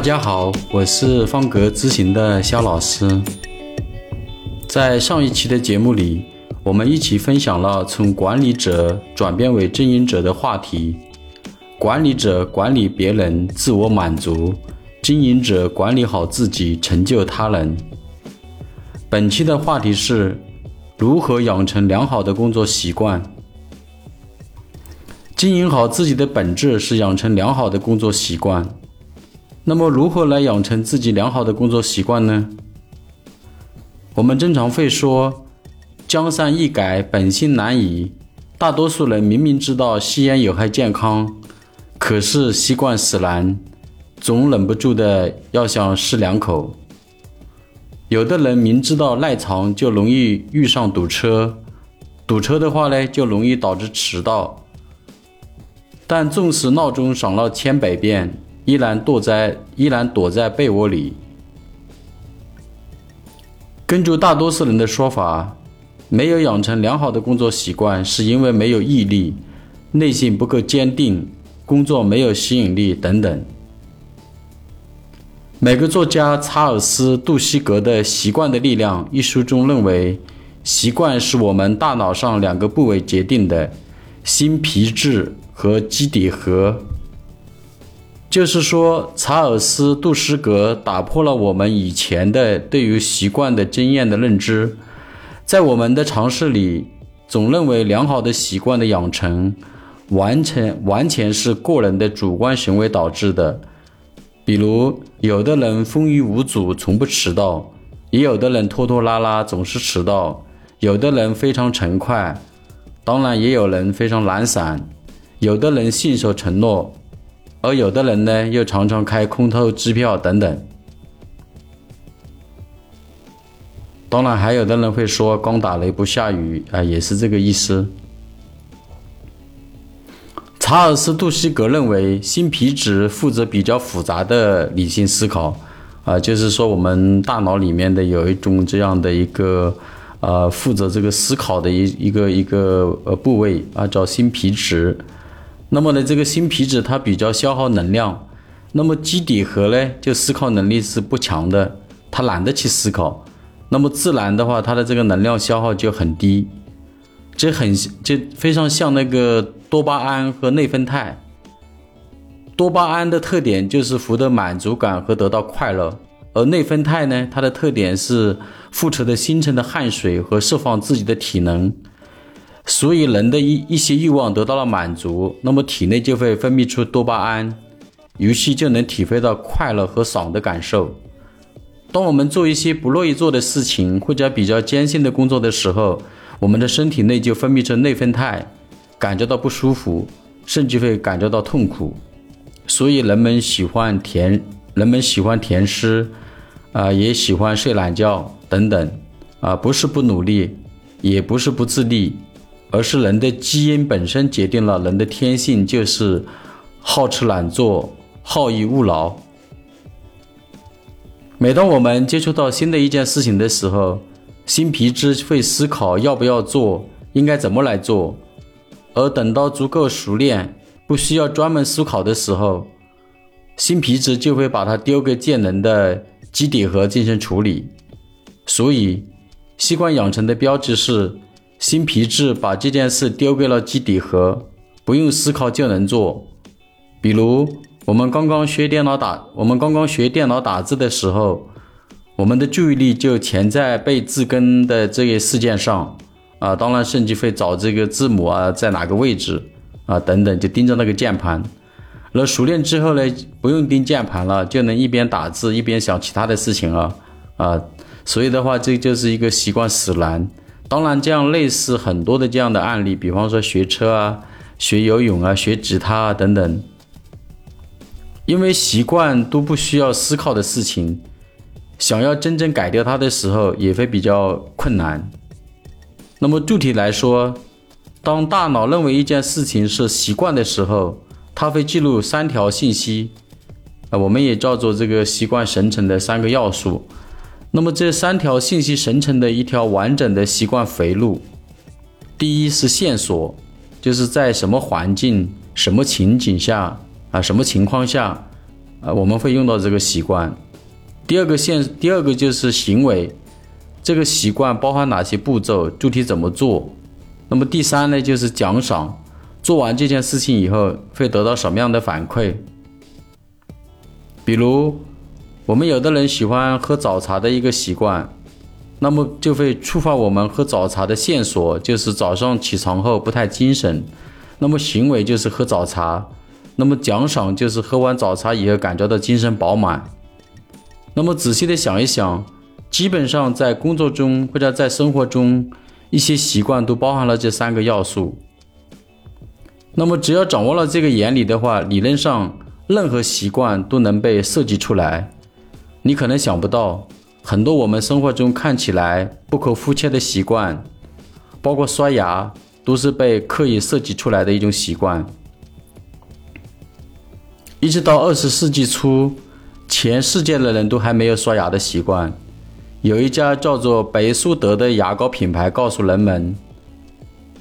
大家好，我是方格咨询的肖老师。在上一期的节目里，我们一起分享了从管理者转变为经营者的话题。管理者管理别人，自我满足；经营者管理好自己，成就他人。本期的话题是如何养成良好的工作习惯。经营好自己的本质是养成良好的工作习惯。那么，如何来养成自己良好的工作习惯呢？我们经常会说“江山易改，本性难移”。大多数人明明知道吸烟有害健康，可是习惯使然，总忍不住的要想试两口。有的人明知道赖床就容易遇上堵车，堵车的话呢，就容易导致迟到。但纵使闹钟响了千百遍。依然躲在依然躲在被窝里。根据大多数人的说法，没有养成良好的工作习惯，是因为没有毅力，内心不够坚定，工作没有吸引力等等。美国作家查尔斯·杜西格的《习惯的力量》一书中认为，习惯是我们大脑上两个部位决定的：新皮质和基底核。就是说，查尔斯·杜斯格打破了我们以前的对于习惯的经验的认知。在我们的常识里，总认为良好的习惯的养成，完全完全是个人的主观行为导致的。比如，有的人风雨无阻，从不迟到；也有的人拖拖拉拉，总是迟到；有的人非常勤快，当然也有人非常懒散；有的人信守承诺。而有的人呢，又常常开空头支票等等。当然，还有的人会说“光打雷不下雨”，啊，也是这个意思。查尔斯·杜西格认为，新皮质负责比较复杂的理性思考，啊，就是说我们大脑里面的有一种这样的一个，呃，负责这个思考的一一个一个呃部位啊，叫新皮质。那么呢，这个新皮质它比较消耗能量，那么基底核呢，就思考能力是不强的，它懒得去思考，那么自然的话，它的这个能量消耗就很低，这很就非常像那个多巴胺和内啡肽。多巴胺的特点就是获得满足感和得到快乐，而内啡肽呢，它的特点是付出的新陈的汗水和释放自己的体能。所以，人的一一些欲望得到了满足，那么体内就会分泌出多巴胺，于是就能体会到快乐和爽的感受。当我们做一些不乐意做的事情或者比较艰辛的工作的时候，我们的身体内就分泌出内分肽，感觉到不舒服，甚至会感觉到痛苦。所以，人们喜欢甜，人们喜欢甜食，啊，也喜欢睡懒觉等等，啊，不是不努力，也不是不自立。而是人的基因本身决定了人的天性就是好吃懒做、好逸恶劳。每当我们接触到新的一件事情的时候，新皮质会思考要不要做，应该怎么来做。而等到足够熟练，不需要专门思考的时候，新皮质就会把它丢给健能的基底核进行处理。所以，习惯养成的标志是。新皮质把这件事丢给了基底核，不用思考就能做。比如，我们刚刚学电脑打，我们刚刚学电脑打字的时候，我们的注意力就潜在被字根的这些事件上啊，当然甚至会找这个字母啊在哪个位置啊等等，就盯着那个键盘。那熟练之后呢，不用盯键盘了，就能一边打字一边想其他的事情了啊。所以的话，这就是一个习惯使然。当然，这样类似很多的这样的案例，比方说学车啊、学游泳啊、学吉他啊等等，因为习惯都不需要思考的事情，想要真正改掉它的时候也会比较困难。那么具体来说，当大脑认为一件事情是习惯的时候，它会记录三条信息，啊，我们也叫做这个习惯生成的三个要素。那么这三条信息形成的一条完整的习惯回路，第一是线索，就是在什么环境、什么情景下啊、什么情况下，啊，我们会用到这个习惯。第二个线，第二个就是行为，这个习惯包含哪些步骤，具体怎么做？那么第三呢，就是奖赏，做完这件事情以后会得到什么样的反馈？比如，我们有的人喜欢喝早茶的一个习惯，那么就会触发我们喝早茶的线索，就是早上起床后不太精神。那么行为就是喝早茶，那么奖赏就是喝完早茶以后感觉到精神饱满。那么仔细的想一想，基本上在工作中或者在生活中，一些习惯都包含了这三个要素。那么只要掌握了这个原理的话，理论上任何习惯都能被设计出来。你可能想不到，很多我们生活中看起来不可肤浅的习惯，包括刷牙。都是被刻意设计出来的一种习惯。一直到二十世纪初，全世界的人都还没有刷牙的习惯。有一家叫做北苏德的牙膏品牌告诉人们，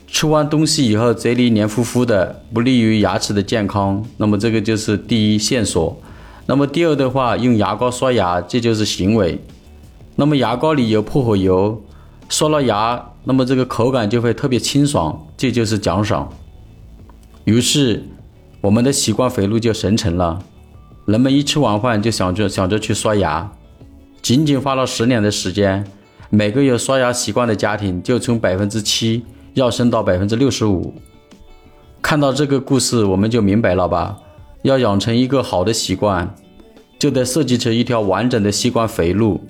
吃完东西以后嘴里黏糊糊的，不利于牙齿的健康。那么这个就是第一线索。那么第二的话，用牙膏刷牙，这就是行为。那么牙膏里有薄荷油。刷了牙，那么这个口感就会特别清爽，这就是奖赏。于是，我们的习惯回路就形成了。人们一吃完饭就想着想着去刷牙，仅仅花了十年的时间，每个有刷牙习惯的家庭就从百分之七要升到百分之六十五。看到这个故事，我们就明白了吧？要养成一个好的习惯，就得设计成一条完整的习惯肥路，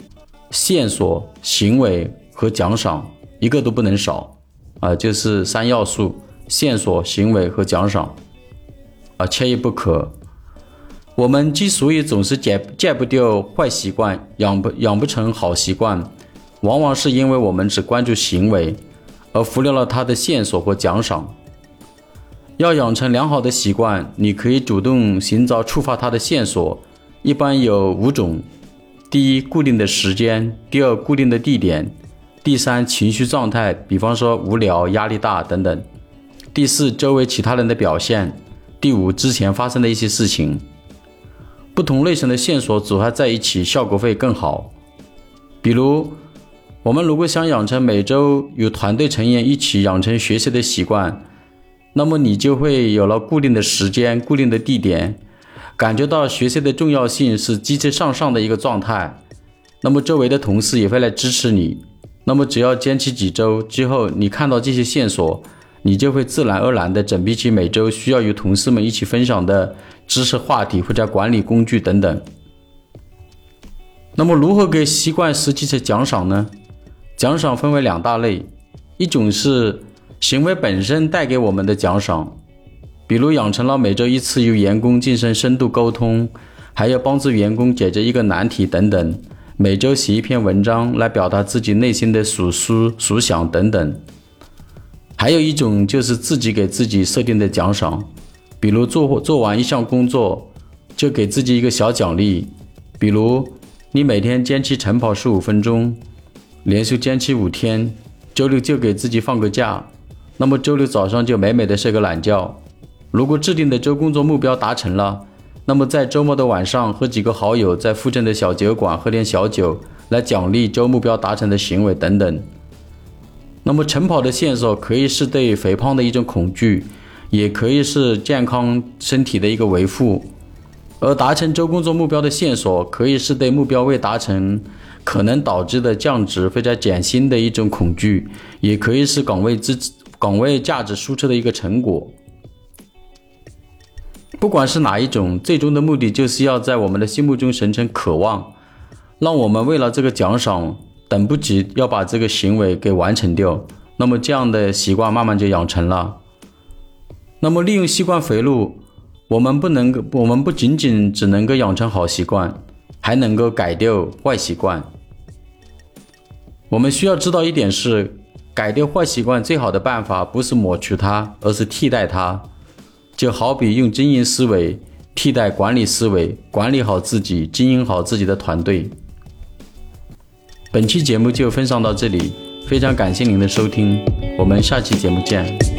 线索、行为。和奖赏一个都不能少，啊，就是三要素：线索、行为和奖赏，啊，缺一不可。我们之所以总是戒戒不掉坏习惯，养不养不成好习惯，往往是因为我们只关注行为，而忽略了它的线索和奖赏。要养成良好的习惯，你可以主动寻找触发它的线索，一般有五种：第一，固定的时间；第二，固定的地点。第三，情绪状态，比方说无聊、压力大等等。第四，周围其他人的表现。第五，之前发生的一些事情。不同类型的线索组合在一起，效果会更好。比如，我们如果想养成每周与团队成员一起养成学习的习惯，那么你就会有了固定的时间、固定的地点，感觉到学习的重要性是积极向上的一个状态。那么周围的同事也会来支持你。那么，只要坚持几周之后，你看到这些线索，你就会自然而然地准备起每周需要与同事们一起分享的知识话题或者管理工具等等。那么，如何给习惯设计成奖赏呢？奖赏分为两大类，一种是行为本身带给我们的奖赏，比如养成了每周一次与员工进行深度沟通，还要帮助员工解决一个难题等等。每周写一篇文章来表达自己内心的所思所想等等，还有一种就是自己给自己设定的奖赏，比如做做完一项工作就给自己一个小奖励，比如你每天坚持晨跑十五分钟，连续坚持五天，周六就给自己放个假，那么周六早上就美美的睡个懒觉。如果制定的周工作目标达成了。那么在周末的晚上，和几个好友在附近的小酒馆喝点小酒，来奖励周目标达成的行为等等。那么晨跑的线索可以是对肥胖的一种恐惧，也可以是健康身体的一个维护。而达成周工作目标的线索，可以是对目标未达成可能导致的降职或者减薪的一种恐惧，也可以是岗位支岗位价值输出的一个成果。不管是哪一种，最终的目的就是要在我们的心目中形成渴望，让我们为了这个奖赏等不及要把这个行为给完成掉。那么这样的习惯慢慢就养成了。那么利用习惯回路，我们不能够，我们不仅仅只能够养成好习惯，还能够改掉坏习惯。我们需要知道一点是，改掉坏习惯最好的办法不是抹去它，而是替代它。就好比用经营思维替代管理思维，管理好自己，经营好自己的团队。本期节目就分享到这里，非常感谢您的收听，我们下期节目见。